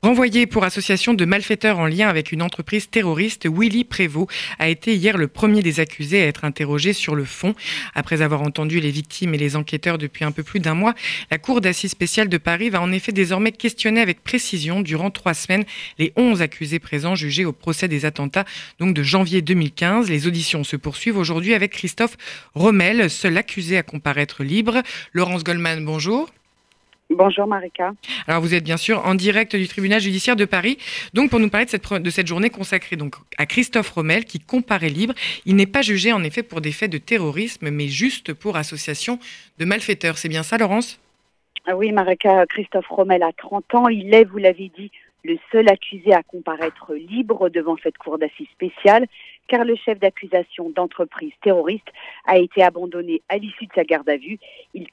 Renvoyé pour association de malfaiteurs en lien avec une entreprise terroriste, Willy Prévost a été hier le premier des accusés à être interrogé sur le fond. Après avoir entendu les victimes et les enquêteurs depuis un peu plus d'un mois, la Cour d'assises spéciale de Paris va en effet désormais questionner avec précision durant trois semaines les 11 accusés présents jugés au procès des attentats donc de janvier 2015. Les auditions se poursuivent aujourd'hui avec Christophe Rommel, seul accusé à comparaître libre. Laurence Goldman, bonjour. Bonjour Marika. Alors vous êtes bien sûr en direct du tribunal judiciaire de Paris, donc pour nous parler de cette, de cette journée consacrée donc à Christophe Rommel qui comparaît libre. Il n'est pas jugé en effet pour des faits de terrorisme, mais juste pour association de malfaiteurs. C'est bien ça, Laurence? Ah Oui, Marika, Christophe Rommel a 30 ans. Il est, vous l'avez dit, le seul accusé à comparaître libre devant cette cour d'assises spéciale, car le chef d'accusation d'entreprise terroriste a été abandonné à l'issue de sa garde à vue. Il,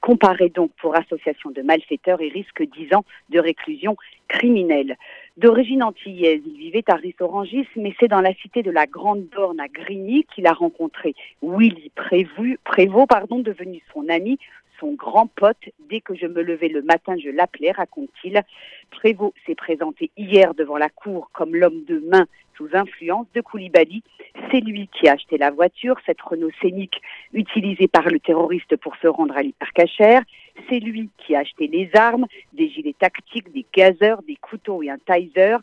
comparaît donc pour association de malfaiteurs et risque 10 ans de réclusion criminelle. D'origine antillaise, il vivait à Rissorangis, mais c'est dans la cité de la Grande Borne à Grigny qu'il a rencontré Willy Prévost, pardon, devenu son ami, son grand pote. Dès que je me levais le matin, je l'appelais, raconte-t-il. Prévost s'est présenté hier devant la cour comme l'homme de main sous influence de Koulibaly. C'est lui qui a acheté la voiture, cette Renault Scénic utilisée par le terroriste pour se rendre à l'hypercachère. C'est lui qui a acheté les armes, des gilets tactiques, des gazeurs, des couteaux et un taser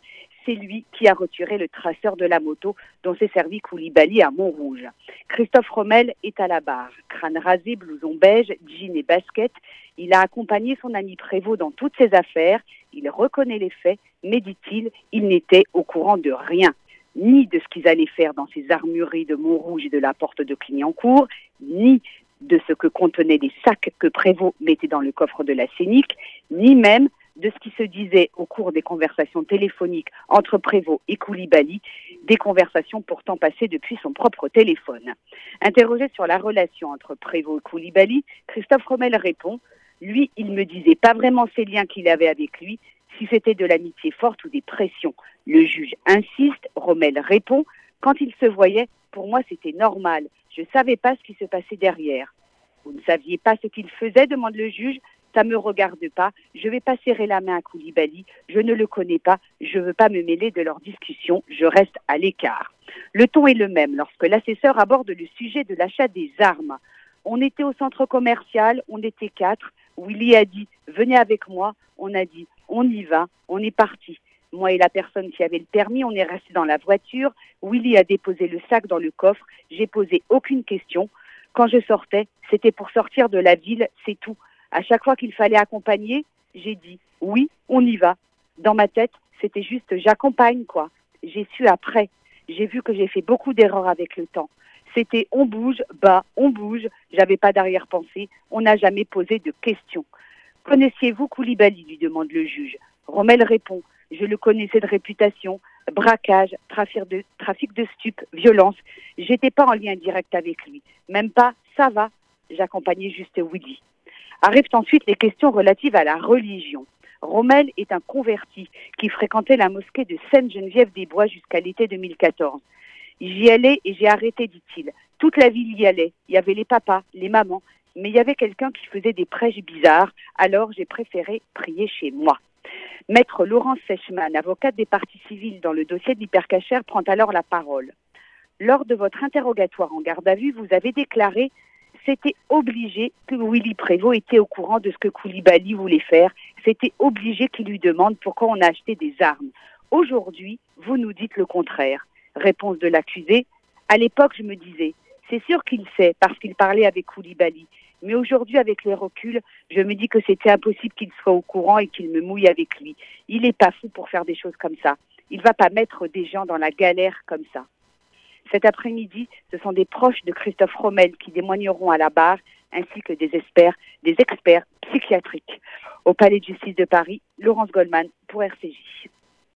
c'est lui qui a retiré le traceur de la moto dont s'est servi Koulibaly à Montrouge. Christophe Rommel est à la barre. Crâne rasé, blouson beige, jean et basket. Il a accompagné son ami Prévost dans toutes ses affaires. Il reconnaît les faits, mais dit-il, il n'était au courant de rien ni de ce qu'ils allaient faire dans ces armureries de Montrouge et de la porte de Clignancourt, ni de ce que contenaient les sacs que Prévost mettait dans le coffre de la Scénique, ni même de ce qui se disait au cours des conversations téléphoniques entre Prévost et Koulibaly, des conversations pourtant passées depuis son propre téléphone. Interrogé sur la relation entre Prévost et Koulibaly, Christophe Rommel répond Lui, il me disait pas vraiment ces liens qu'il avait avec lui, si c'était de l'amitié forte ou des pressions. Le juge insiste, Rommel répond Quand il se voyait, pour moi c'était normal, je ne savais pas ce qui se passait derrière. Vous ne saviez pas ce qu'il faisait demande le juge ça me regarde pas, je vais pas serrer la main à Koulibaly, je ne le connais pas, je veux pas me mêler de leur discussion, je reste à l'écart. Le ton est le même lorsque l'assesseur aborde le sujet de l'achat des armes. On était au centre commercial, on était quatre. Willy a dit venez avec moi. On a dit on y va, on est parti. Moi et la personne qui avait le permis, on est resté dans la voiture. Willy a déposé le sac dans le coffre. J'ai posé aucune question. Quand je sortais, c'était pour sortir de la ville, c'est tout. À chaque fois qu'il fallait accompagner, j'ai dit oui, on y va. Dans ma tête, c'était juste j'accompagne quoi. J'ai su après. J'ai vu que j'ai fait beaucoup d'erreurs avec le temps. C'était on bouge, bah on bouge. J'avais pas d'arrière-pensée. On n'a jamais posé de questions. Connaissiez-vous Koulibaly lui demande le juge. Rommel répond Je le connaissais de réputation, braquage, trafic de, stupes, violence. J'étais pas en lien direct avec lui. Même pas ça va. J'accompagnais juste Willy. Arrivent ensuite les questions relatives à la religion. Rommel est un converti qui fréquentait la mosquée de Sainte-Geneviève-des-Bois jusqu'à l'été 2014. J'y allais et j'ai arrêté, dit-il. Toute la ville y allait. Il y avait les papas, les mamans, mais il y avait quelqu'un qui faisait des prêches bizarres, alors j'ai préféré prier chez moi. Maître Laurence Sechman, avocate des parties civiles dans le dossier d'hypercachère, prend alors la parole. Lors de votre interrogatoire en garde à vue, vous avez déclaré c'était obligé que Willy Prévost était au courant de ce que Koulibaly voulait faire. C'était obligé qu'il lui demande pourquoi on a acheté des armes. Aujourd'hui, vous nous dites le contraire. Réponse de l'accusé. À l'époque, je me disais, c'est sûr qu'il sait parce qu'il parlait avec Koulibaly. Mais aujourd'hui, avec les reculs, je me dis que c'était impossible qu'il soit au courant et qu'il me mouille avec lui. Il n'est pas fou pour faire des choses comme ça. Il va pas mettre des gens dans la galère comme ça. Cet après-midi, ce sont des proches de Christophe Rommel qui témoigneront à la barre, ainsi que des experts, des experts psychiatriques. Au Palais de justice de Paris, Laurence Goldman pour RCJ.